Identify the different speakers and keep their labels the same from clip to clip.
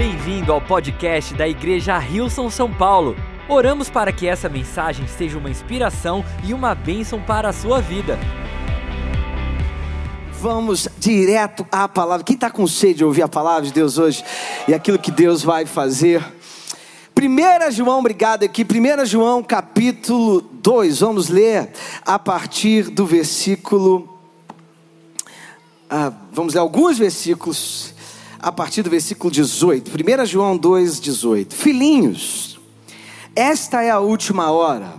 Speaker 1: Bem-vindo ao podcast da Igreja Rilson São Paulo. Oramos para que essa mensagem seja uma inspiração e uma bênção para a sua vida.
Speaker 2: Vamos direto à palavra. Quem está com sede de ouvir a palavra de Deus hoje e aquilo que Deus vai fazer? 1 João, obrigado aqui. 1 João capítulo 2. Vamos ler a partir do versículo. Ah, vamos ler alguns versículos a partir do versículo 18. 1 João 2, 18. Filhinhos, esta é a última hora.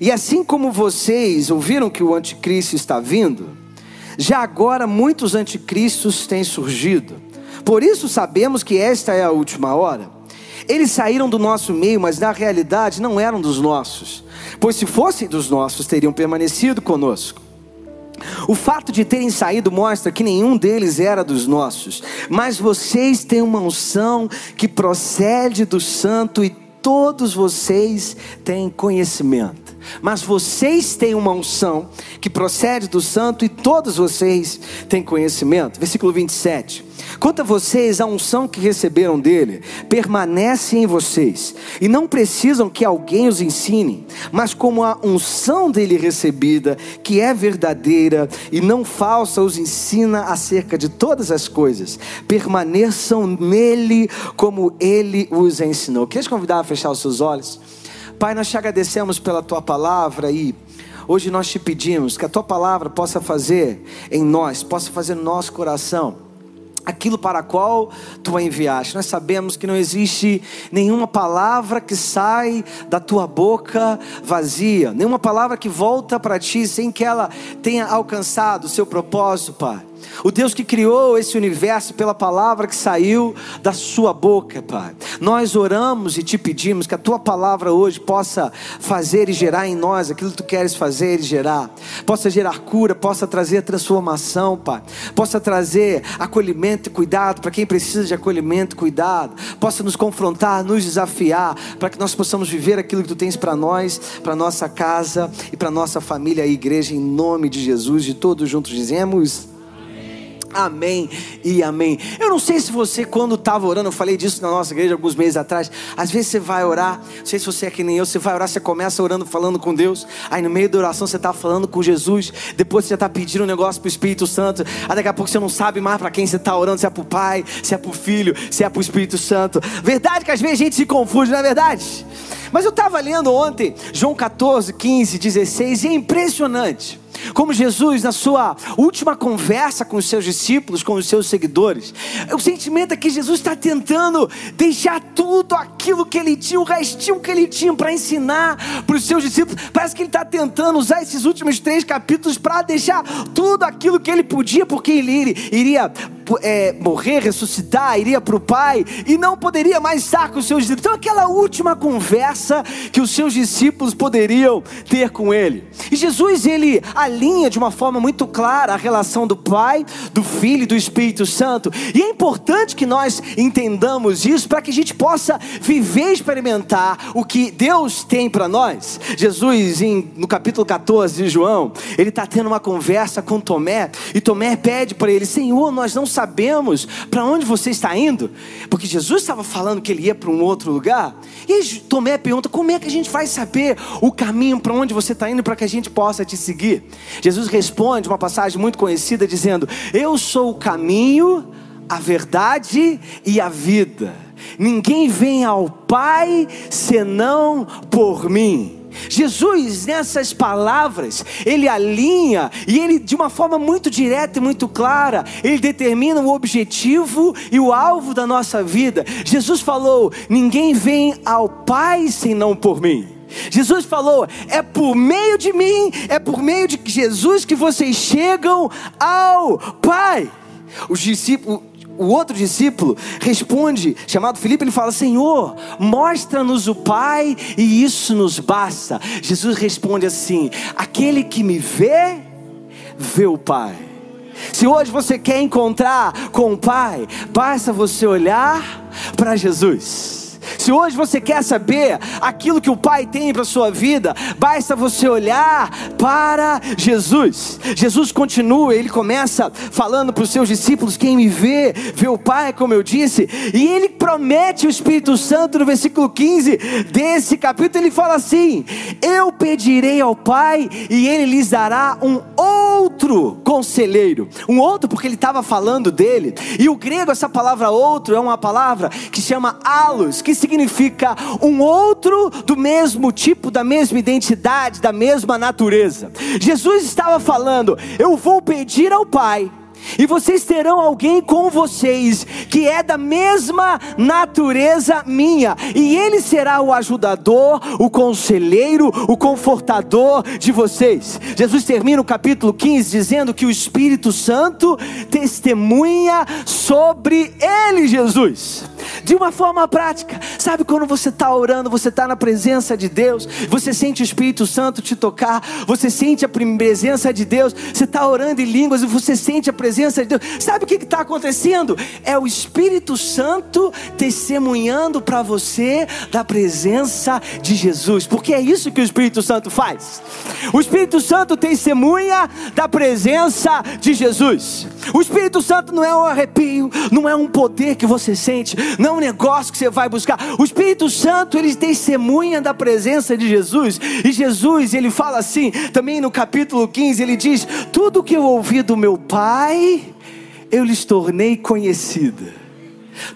Speaker 2: E assim como vocês ouviram que o anticristo está vindo, já agora muitos anticristos têm surgido. Por isso sabemos que esta é a última hora. Eles saíram do nosso meio, mas na realidade não eram dos nossos, pois se fossem dos nossos, teriam permanecido conosco. O fato de terem saído mostra que nenhum deles era dos nossos, mas vocês têm uma unção que procede do Santo e todos vocês têm conhecimento. Mas vocês têm uma unção que procede do Santo e todos vocês têm conhecimento. Versículo 27. Quanto a vocês, a unção que receberam dele permanece em vocês, e não precisam que alguém os ensine, mas como a unção dele recebida, que é verdadeira e não falsa, os ensina acerca de todas as coisas, permaneçam nele como ele os ensinou. Quer te convidar a fechar os seus olhos? Pai, nós te agradecemos pela tua palavra e hoje nós te pedimos que a tua palavra possa fazer em nós, possa fazer no nosso coração aquilo para qual tu a enviaste. Nós sabemos que não existe nenhuma palavra que sai da tua boca vazia, nenhuma palavra que volta para ti sem que ela tenha alcançado o seu propósito, Pai. O Deus que criou esse universo pela palavra que saiu da sua boca, Pai. Nós oramos e te pedimos que a tua palavra hoje possa fazer e gerar em nós aquilo que tu queres fazer e gerar. Possa gerar cura, possa trazer transformação, Pai. Possa trazer acolhimento e cuidado para quem precisa de acolhimento e cuidado. Possa nos confrontar, nos desafiar, para que nós possamos viver aquilo que tu tens para nós, para nossa casa e para nossa família e igreja em nome de Jesus. E todos juntos dizemos: Amém e amém. Eu não sei se você, quando estava orando, eu falei disso na nossa igreja alguns meses atrás. Às vezes você vai orar, não sei se você é que nem eu, você vai orar, você começa orando, falando com Deus. Aí no meio da oração você está falando com Jesus. Depois você está pedindo um negócio para o Espírito Santo. Aí daqui a pouco você não sabe mais para quem você está orando: se é para o Pai, se é para o Filho, se é para o Espírito Santo. Verdade que às vezes a gente se confunde, não é verdade? Mas eu estava lendo ontem, João 14, 15, 16, e é impressionante. Como Jesus, na sua última conversa com os seus discípulos, com os seus seguidores, o sentimento é que Jesus está tentando deixar tudo aquilo que ele tinha, o restinho que ele tinha para ensinar para os seus discípulos. Parece que ele está tentando usar esses últimos três capítulos para deixar tudo aquilo que ele podia, porque ele iria é, morrer, ressuscitar, iria para o Pai e não poderia mais estar com os seus discípulos. Então, aquela última conversa que os seus discípulos poderiam ter com ele. E Jesus, ele alinha de uma forma muito clara a relação do Pai, do Filho e do Espírito Santo. E é importante que nós entendamos isso para que a gente possa viver e experimentar o que Deus tem para nós. Jesus, em, no capítulo 14 de João, ele está tendo uma conversa com Tomé, e Tomé pede para ele: Senhor, nós não sabemos para onde você está indo, porque Jesus estava falando que ele ia para um outro lugar. E Tomé pergunta: Como é que a gente vai saber o caminho para onde você está indo para que a gente possa te seguir? Jesus responde uma passagem muito conhecida dizendo: Eu sou o caminho, a verdade e a vida. Ninguém vem ao Pai senão por mim. Jesus, nessas palavras, ele alinha e ele, de uma forma muito direta e muito clara, ele determina o objetivo e o alvo da nossa vida. Jesus falou: Ninguém vem ao Pai senão por mim. Jesus falou: é por meio de mim, é por meio de Jesus que vocês chegam ao Pai. O outro discípulo responde, chamado Filipe, ele fala: Senhor, mostra-nos o Pai e isso nos basta. Jesus responde assim: Aquele que me vê, vê o Pai. Se hoje você quer encontrar com o Pai, basta você olhar para Jesus. Se hoje você quer saber aquilo que o Pai tem para sua vida, basta você olhar para Jesus. Jesus continua, ele começa falando para os seus discípulos: quem me vê, vê o Pai, como eu disse, e ele promete o Espírito Santo no versículo 15 desse capítulo. Ele fala assim: Eu pedirei ao Pai e ele lhes dará um outro conselheiro. Um outro, porque ele estava falando dele, e o grego, essa palavra outro, é uma palavra que chama alos, que significa um outro do mesmo tipo, da mesma identidade, da mesma natureza. Jesus estava falando: Eu vou pedir ao Pai e vocês terão alguém com vocês que é da mesma natureza minha, e ele será o ajudador, o conselheiro, o confortador de vocês. Jesus termina o capítulo 15 dizendo que o Espírito Santo testemunha sobre ele, Jesus de uma forma prática. Sabe quando você está orando, você está na presença de Deus, você sente o Espírito Santo te tocar, você sente a presença de Deus, você está orando em línguas e você sente a presença de Deus. Sabe o que está acontecendo? É o Espírito Santo testemunhando para você da presença de Jesus, porque é isso que o Espírito Santo faz. O Espírito Santo testemunha da presença de Jesus. O Espírito Santo não é um arrepio, não é um poder que você sente, não é um negócio que você vai buscar. O Espírito Santo, ele testemunha da presença de Jesus. E Jesus, ele fala assim, também no capítulo 15, ele diz: Tudo que eu ouvi do meu Pai, eu lhes tornei conhecida.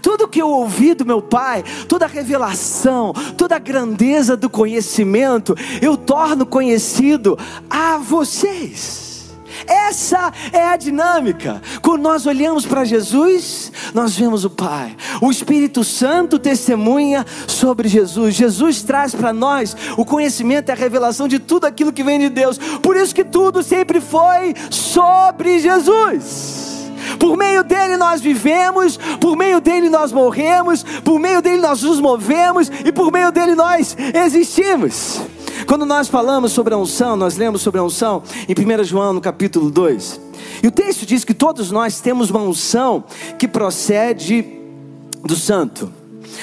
Speaker 2: Tudo que eu ouvi do meu Pai, toda a revelação, toda a grandeza do conhecimento, eu torno conhecido a vocês. Essa é a dinâmica. Quando nós olhamos para Jesus, nós vemos o Pai. O Espírito Santo testemunha sobre Jesus. Jesus traz para nós o conhecimento e a revelação de tudo aquilo que vem de Deus. Por isso que tudo sempre foi sobre Jesus. Por meio dele nós vivemos, por meio dele nós morremos, por meio dele nós nos movemos e por meio dele nós existimos. Quando nós falamos sobre a unção, nós lemos sobre a unção em 1 João no capítulo 2. E o texto diz que todos nós temos uma unção que procede do santo.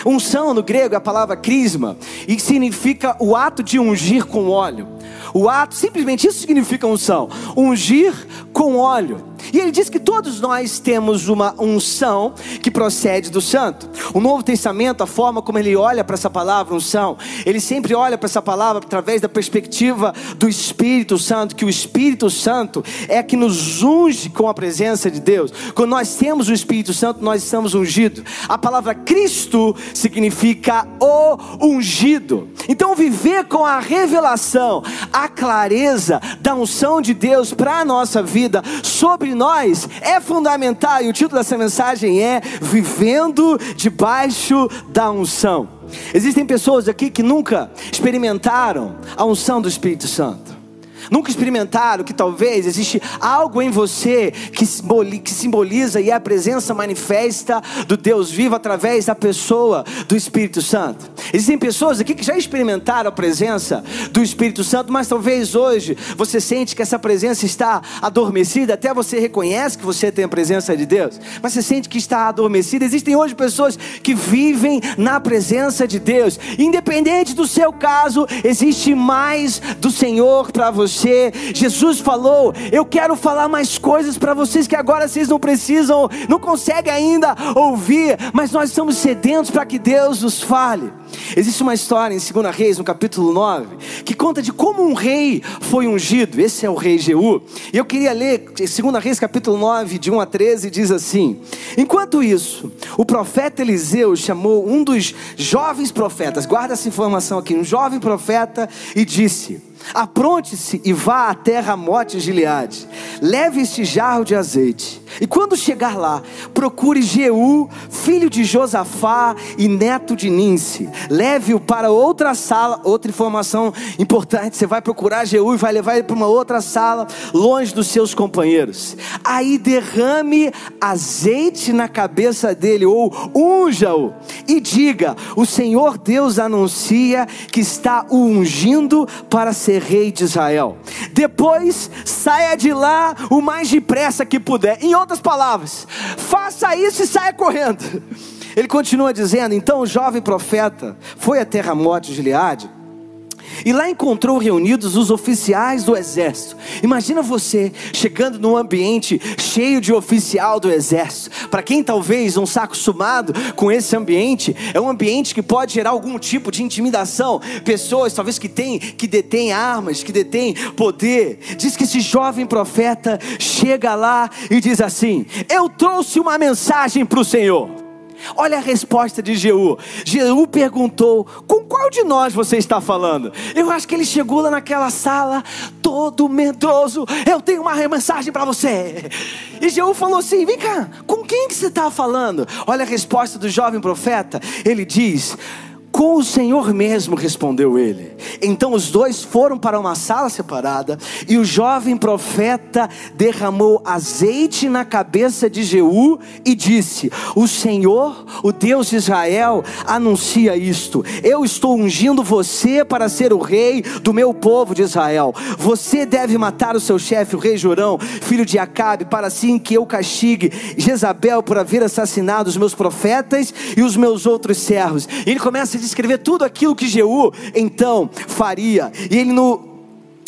Speaker 2: Unção no grego é a palavra crisma e significa o ato de ungir com óleo. O ato, simplesmente isso significa unção: ungir com óleo. E ele diz que todos nós temos uma unção que procede do santo. O Novo Testamento, a forma como ele olha para essa palavra unção, ele sempre olha para essa palavra através da perspectiva do Espírito Santo, que o Espírito Santo é que nos unge com a presença de Deus. Quando nós temos o Espírito Santo, nós estamos ungidos. A palavra Cristo significa o ungido. Então, viver com a revelação, a clareza da unção de Deus para a nossa vida sobre nós é fundamental. E o título dessa mensagem é Vivendo debaixo da unção. Existem pessoas aqui que nunca experimentaram a unção do Espírito Santo. Nunca experimentaram que talvez existe algo em você que simboliza e é a presença manifesta do Deus vivo através da pessoa do Espírito Santo. Existem pessoas aqui que já experimentaram a presença do Espírito Santo, mas talvez hoje você sente que essa presença está adormecida, até você reconhece que você tem a presença de Deus, mas você sente que está adormecida. Existem hoje pessoas que vivem na presença de Deus, independente do seu caso, existe mais do Senhor para você você. Jesus falou: Eu quero falar mais coisas para vocês que agora vocês não precisam, não conseguem ainda ouvir, mas nós estamos sedentos para que Deus nos fale. Existe uma história em 2 Reis, no capítulo 9, que conta de como um rei foi ungido. Esse é o rei Jeú. E eu queria ler 2 Reis, capítulo 9, de 1 a 13, diz assim: Enquanto isso, o profeta Eliseu chamou um dos jovens profetas, guarda essa informação aqui, um jovem profeta, e disse: Apronte-se e vá à terra Mote Gileade. Leve este jarro de azeite. E quando chegar lá, procure Jeú, filho de Josafá e neto de Ninse. Leve-o para outra sala. Outra informação importante: você vai procurar Jeú e vai levar ele para uma outra sala, longe dos seus companheiros. Aí derrame azeite na cabeça dele, ou unja-o, e diga: O Senhor Deus anuncia que está o ungindo para ser ser rei de Israel. Depois, saia de lá o mais depressa que puder. Em outras palavras, faça isso e saia correndo. Ele continua dizendo: Então o jovem profeta foi até Ramote de Gileade e lá encontrou reunidos os oficiais do exército. Imagina você chegando num ambiente cheio de oficial do exército. Para quem talvez não está acostumado com esse ambiente, é um ambiente que pode gerar algum tipo de intimidação. Pessoas talvez que têm, que detêm armas, que detêm poder. Diz que esse jovem profeta chega lá e diz assim: Eu trouxe uma mensagem para o Senhor. Olha a resposta de Jeú. Jeú perguntou: Com qual de nós você está falando? Eu acho que ele chegou lá naquela sala, todo medroso. Eu tenho uma mensagem para você. E Jeú falou assim: Vem cá, com quem que você está falando? Olha a resposta do jovem profeta. Ele diz: com o Senhor mesmo, respondeu ele. Então os dois foram para uma sala separada, e o jovem profeta derramou azeite na cabeça de Jeú e disse: O Senhor, o Deus de Israel, anuncia isto: Eu estou ungindo você para ser o rei do meu povo de Israel. Você deve matar o seu chefe, o rei Jorão, filho de Acabe, para assim que eu castigue Jezabel por haver assassinado os meus profetas e os meus outros servos. E ele começa a descrever tudo aquilo que Jeú então faria. E ele no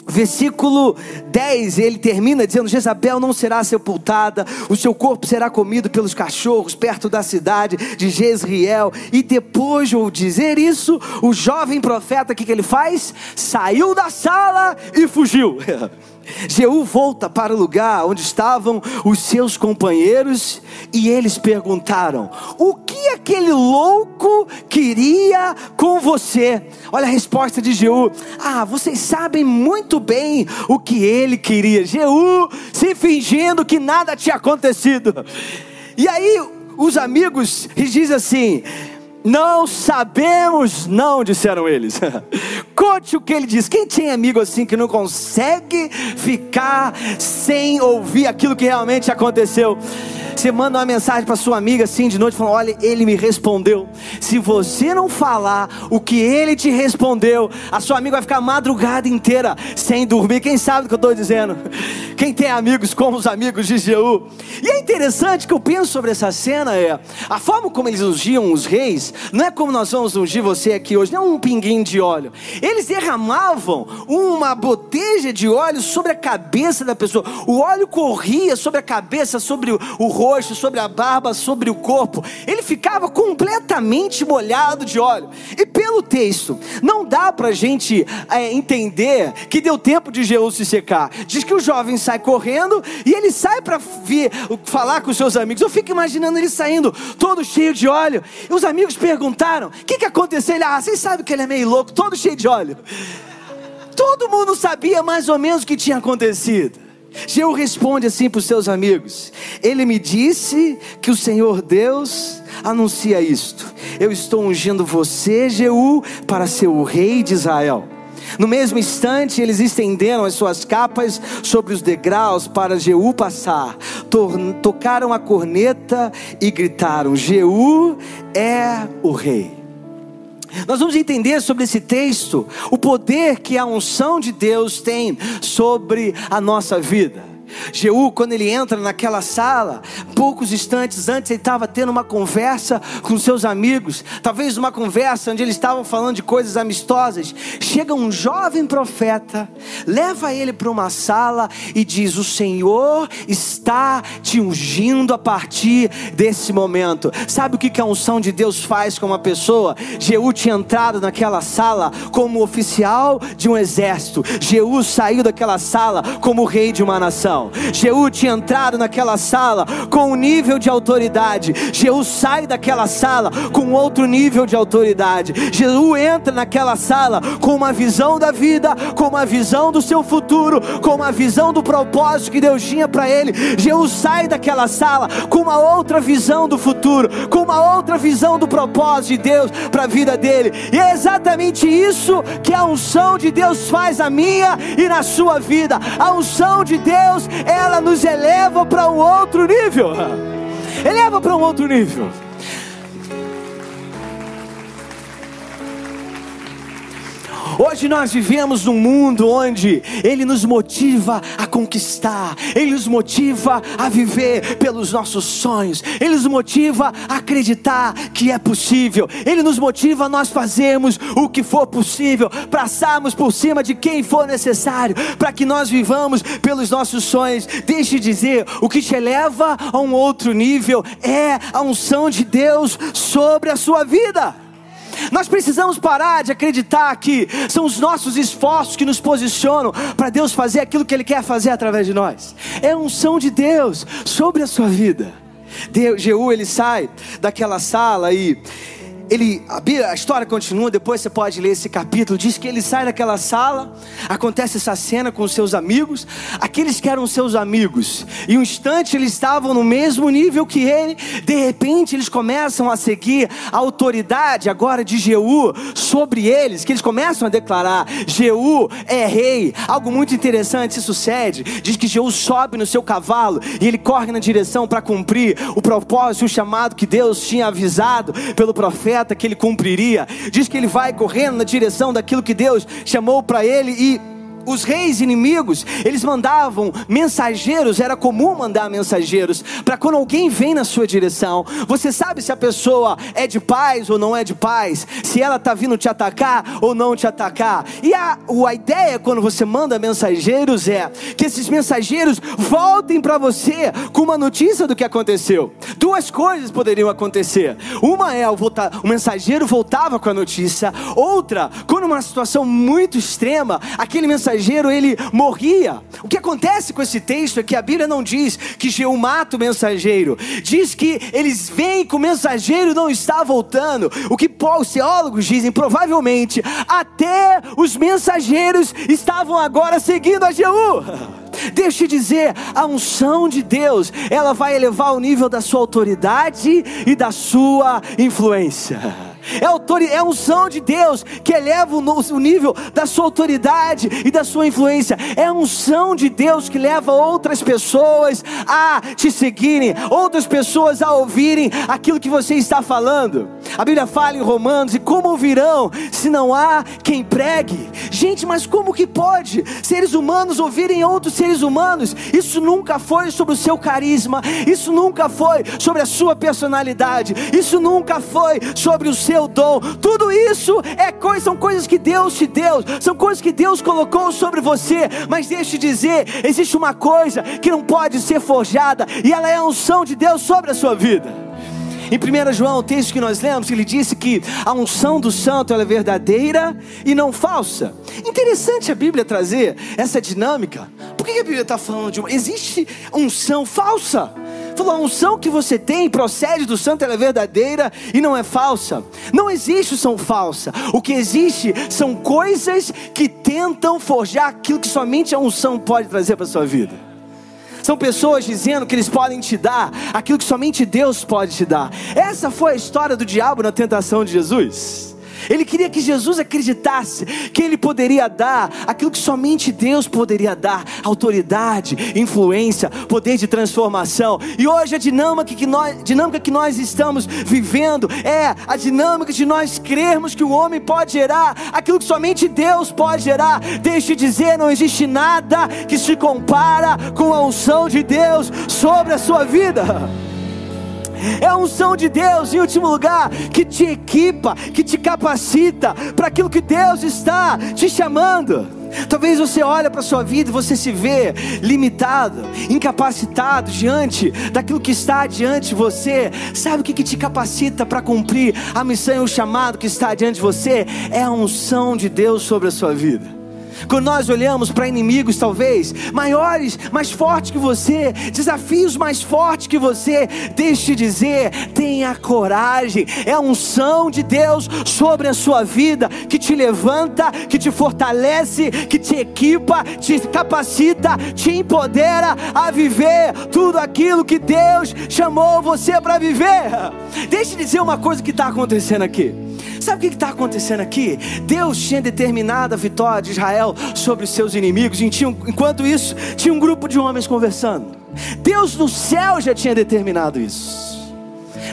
Speaker 2: versículo 10, ele termina dizendo: Jezabel não será sepultada, o seu corpo será comido pelos cachorros perto da cidade de Jezreel. E depois de dizer isso, o jovem profeta, o que, que ele faz? Saiu da sala e fugiu. Jeú volta para o lugar onde estavam os seus companheiros e eles perguntaram: O que aquele louco queria com você? Olha a resposta de Jeú: Ah, vocês sabem muito bem o que ele queria. Jeú se fingindo que nada tinha acontecido. E aí os amigos dizem assim: não sabemos, não, disseram eles. Conte o que ele diz. Quem tem amigo assim que não consegue ficar sem ouvir aquilo que realmente aconteceu? Você manda uma mensagem para sua amiga assim de noite, falando: Olha, ele me respondeu. Se você não falar o que ele te respondeu, a sua amiga vai ficar a madrugada inteira sem dormir. Quem sabe o que eu estou dizendo? Quem tem amigos como os amigos de Jeú. E é interessante que eu penso sobre essa cena é a forma como eles ungiam os reis, não é como nós vamos ungir você aqui hoje, não é um pinguinho de óleo. Eles derramavam uma boteja de óleo sobre a cabeça da pessoa. O óleo corria sobre a cabeça, sobre o, rosto, sobre a barba, sobre o corpo. Ele ficava completamente molhado de óleo. E pelo texto, não dá para a gente é, entender que deu tempo de Jeú se secar. Diz que o jovem sai correndo e ele sai para falar com os seus amigos. Eu fico imaginando ele saindo todo cheio de óleo. E os amigos perguntaram: O que, que aconteceu? Ele, ah, vocês sabem que ele é meio louco, todo cheio de óleo. Todo mundo sabia mais ou menos o que tinha acontecido. Jeú responde assim para os seus amigos: Ele me disse que o Senhor Deus anuncia isto. Eu estou ungindo você, Jeú, para ser o rei de Israel. No mesmo instante, eles estenderam as suas capas sobre os degraus para Jeú passar. Tocaram a corneta e gritaram: Jeú é o rei. Nós vamos entender sobre esse texto o poder que a unção de Deus tem sobre a nossa vida. Jeú, quando ele entra naquela sala, poucos instantes antes ele estava tendo uma conversa com seus amigos, talvez uma conversa onde eles estavam falando de coisas amistosas. Chega um jovem profeta, leva ele para uma sala e diz: O Senhor está te ungindo a partir desse momento. Sabe o que a unção de Deus faz com uma pessoa? Jeú tinha entrado naquela sala como oficial de um exército, Jeú saiu daquela sala como rei de uma nação. Jeú tinha entrado naquela sala com um nível de autoridade. Jeú sai daquela sala com outro nível de autoridade. Jeú entra naquela sala com uma visão da vida, com uma visão do seu futuro, com uma visão do propósito que Deus tinha para ele. Jeú sai daquela sala com uma outra visão do futuro, com uma outra visão do propósito de Deus para a vida dele. E é exatamente isso que a unção de Deus faz na minha e na sua vida. A unção de Deus ela nos eleva para um outro nível. Eleva para um outro nível. Hoje nós vivemos num mundo onde Ele nos motiva a conquistar, Ele nos motiva a viver pelos nossos sonhos, Ele nos motiva a acreditar que é possível, Ele nos motiva a nós fazermos o que for possível, passarmos por cima de quem for necessário, para que nós vivamos pelos nossos sonhos. Deixe de dizer, o que te eleva a um outro nível é a unção de Deus sobre a sua vida. Nós precisamos parar de acreditar que são os nossos esforços que nos posicionam para Deus fazer aquilo que Ele quer fazer através de nós. É a unção de Deus sobre a sua vida. Deus, Jeú ele sai daquela sala e ele, a, história continua, depois você pode ler esse capítulo. Diz que ele sai daquela sala, acontece essa cena com os seus amigos, aqueles que eram seus amigos, e um instante eles estavam no mesmo nível que ele, de repente eles começam a seguir a autoridade agora de Jeú sobre eles, que eles começam a declarar: Jeú é rei. Algo muito interessante se sucede. Diz que Jeú sobe no seu cavalo e ele corre na direção para cumprir o propósito, o chamado que Deus tinha avisado pelo profeta que ele cumpriria. Diz que ele vai correndo na direção daquilo que Deus chamou para ele e os reis inimigos, eles mandavam mensageiros, era comum mandar mensageiros, para quando alguém vem na sua direção, você sabe se a pessoa é de paz ou não é de paz, se ela está vindo te atacar ou não te atacar. E a, a ideia quando você manda mensageiros é que esses mensageiros voltem para você com uma notícia do que aconteceu. Duas coisas poderiam acontecer: uma é o, voltar, o mensageiro voltava com a notícia, outra, quando uma situação muito extrema, aquele mensageiro mensageiro ele morria. O que acontece com esse texto é que a Bíblia não diz que Jeú mata o mensageiro, diz que eles veem que o mensageiro não está voltando. O que os teólogos dizem, provavelmente até os mensageiros estavam agora seguindo a Jeú. Deixa eu te dizer, a unção de Deus, ela vai elevar o nível da sua autoridade e da sua influência. É, autor, é unção de Deus que eleva o nível da sua autoridade e da sua influência. É a unção de Deus que leva outras pessoas a te seguirem, outras pessoas a ouvirem aquilo que você está falando. A Bíblia fala em Romanos: e como ouvirão se não há quem pregue? Gente, mas como que pode seres humanos ouvirem outros seres humanos? Isso nunca foi sobre o seu carisma, isso nunca foi sobre a sua personalidade, isso nunca foi sobre o seu seu dom. Tudo isso é coisa, são coisas que Deus te deu, são coisas que Deus colocou sobre você. Mas deixe de dizer, existe uma coisa que não pode ser forjada e ela é a unção de Deus sobre a sua vida. Em 1 João, o texto que nós lemos, ele disse que a unção do santo é verdadeira e não falsa. Interessante a Bíblia trazer essa dinâmica. Por que a Bíblia está falando de uma. Existe unção falsa? A unção que você tem procede do santo, ela é verdadeira e não é falsa. Não existe unção falsa. O que existe são coisas que tentam forjar aquilo que somente a unção pode trazer para a sua vida. São pessoas dizendo que eles podem te dar aquilo que somente Deus pode te dar. Essa foi a história do diabo na tentação de Jesus. Ele queria que Jesus acreditasse que ele poderia dar aquilo que somente Deus poderia dar: autoridade, influência, poder de transformação. E hoje a dinâmica que nós, dinâmica que nós estamos vivendo é a dinâmica de nós crermos que o homem pode gerar aquilo que somente Deus pode gerar. Deixe dizer, não existe nada que se compara com a unção de Deus sobre a sua vida é a unção de Deus, em último lugar, que te equipa, que te capacita para aquilo que Deus está te chamando. Talvez você olhe para a sua vida e você se vê limitado, incapacitado diante daquilo que está diante de você. Sabe o que, que te capacita para cumprir a missão e o chamado que está diante de você? É a unção de Deus sobre a sua vida. Quando nós olhamos para inimigos, talvez maiores, mais fortes que você, desafios mais fortes que você, deixe dizer, tenha coragem, é a unção de Deus sobre a sua vida que te levanta, que te fortalece, que te equipa, te capacita, te empodera a viver tudo aquilo que Deus chamou você para viver. Deixe dizer uma coisa que está acontecendo aqui. Sabe o que está acontecendo aqui? Deus tinha determinado a vitória de Israel sobre os seus inimigos, enquanto isso, tinha um grupo de homens conversando. Deus no céu já tinha determinado isso.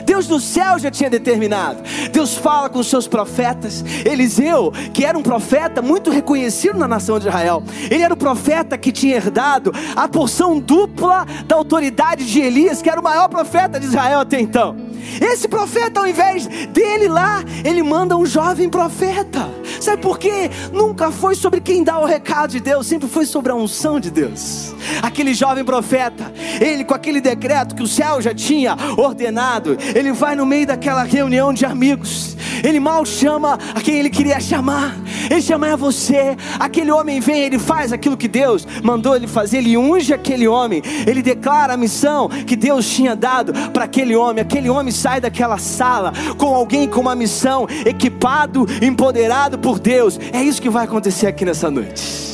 Speaker 2: Deus no céu já tinha determinado. Deus fala com os seus profetas. Eliseu, que era um profeta muito reconhecido na nação de Israel, ele era o profeta que tinha herdado a porção dupla da autoridade de Elias, que era o maior profeta de Israel até então. Esse profeta, ao invés dele lá, ele manda um jovem profeta. Sabe por quê? Nunca foi sobre quem dá o recado de Deus, sempre foi sobre a unção de Deus. Aquele jovem profeta, ele com aquele decreto que o céu já tinha ordenado, ele vai no meio daquela reunião de amigos. Ele mal chama a quem ele queria chamar. Ele chama a você. Aquele homem vem, ele faz aquilo que Deus mandou ele fazer. Ele unge aquele homem. Ele declara a missão que Deus tinha dado para aquele homem. Aquele homem sai daquela sala com alguém com uma missão, equipado, empoderado por Deus. É isso que vai acontecer aqui nessa noite.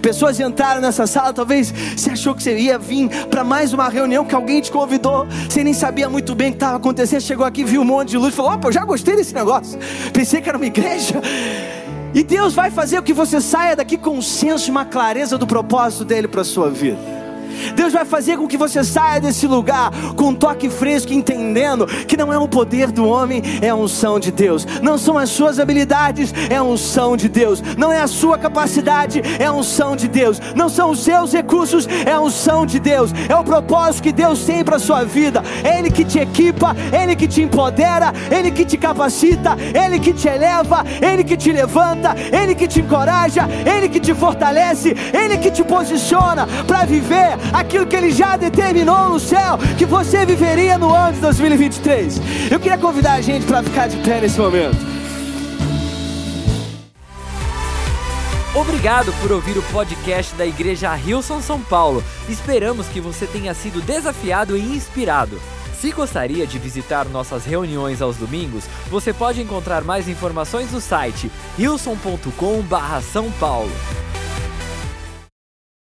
Speaker 2: Pessoas entraram nessa sala, talvez você achou que você ia vir para mais uma reunião que alguém te convidou, você nem sabia muito bem o que estava acontecendo, chegou aqui, viu um monte de luz, falou: opa, eu já gostei desse negócio, pensei que era uma igreja. E Deus vai fazer com que você saia daqui com um senso e uma clareza do propósito dele para a sua vida. Deus vai fazer com que você saia desse lugar com um toque fresco, entendendo que não é o poder do homem, é a unção de Deus. Não são as suas habilidades, é a unção de Deus. Não é a sua capacidade, é a unção de Deus. Não são os seus recursos, é a unção de Deus. É o propósito que Deus tem para a sua vida. É Ele que te equipa, é Ele que te empodera, é Ele que te capacita, é Ele que te eleva, Ele que te levanta, Ele que te encoraja, Ele que te fortalece, Ele que te posiciona para viver aquilo que Ele já determinou no céu que você viveria no ano de 2023. Eu queria convidar a gente para ficar de pé nesse momento.
Speaker 1: Obrigado por ouvir o podcast da Igreja Rilson São Paulo. Esperamos que você tenha sido desafiado e inspirado. Se gostaria de visitar nossas reuniões aos domingos, você pode encontrar mais informações no site rilson.com/são paulo.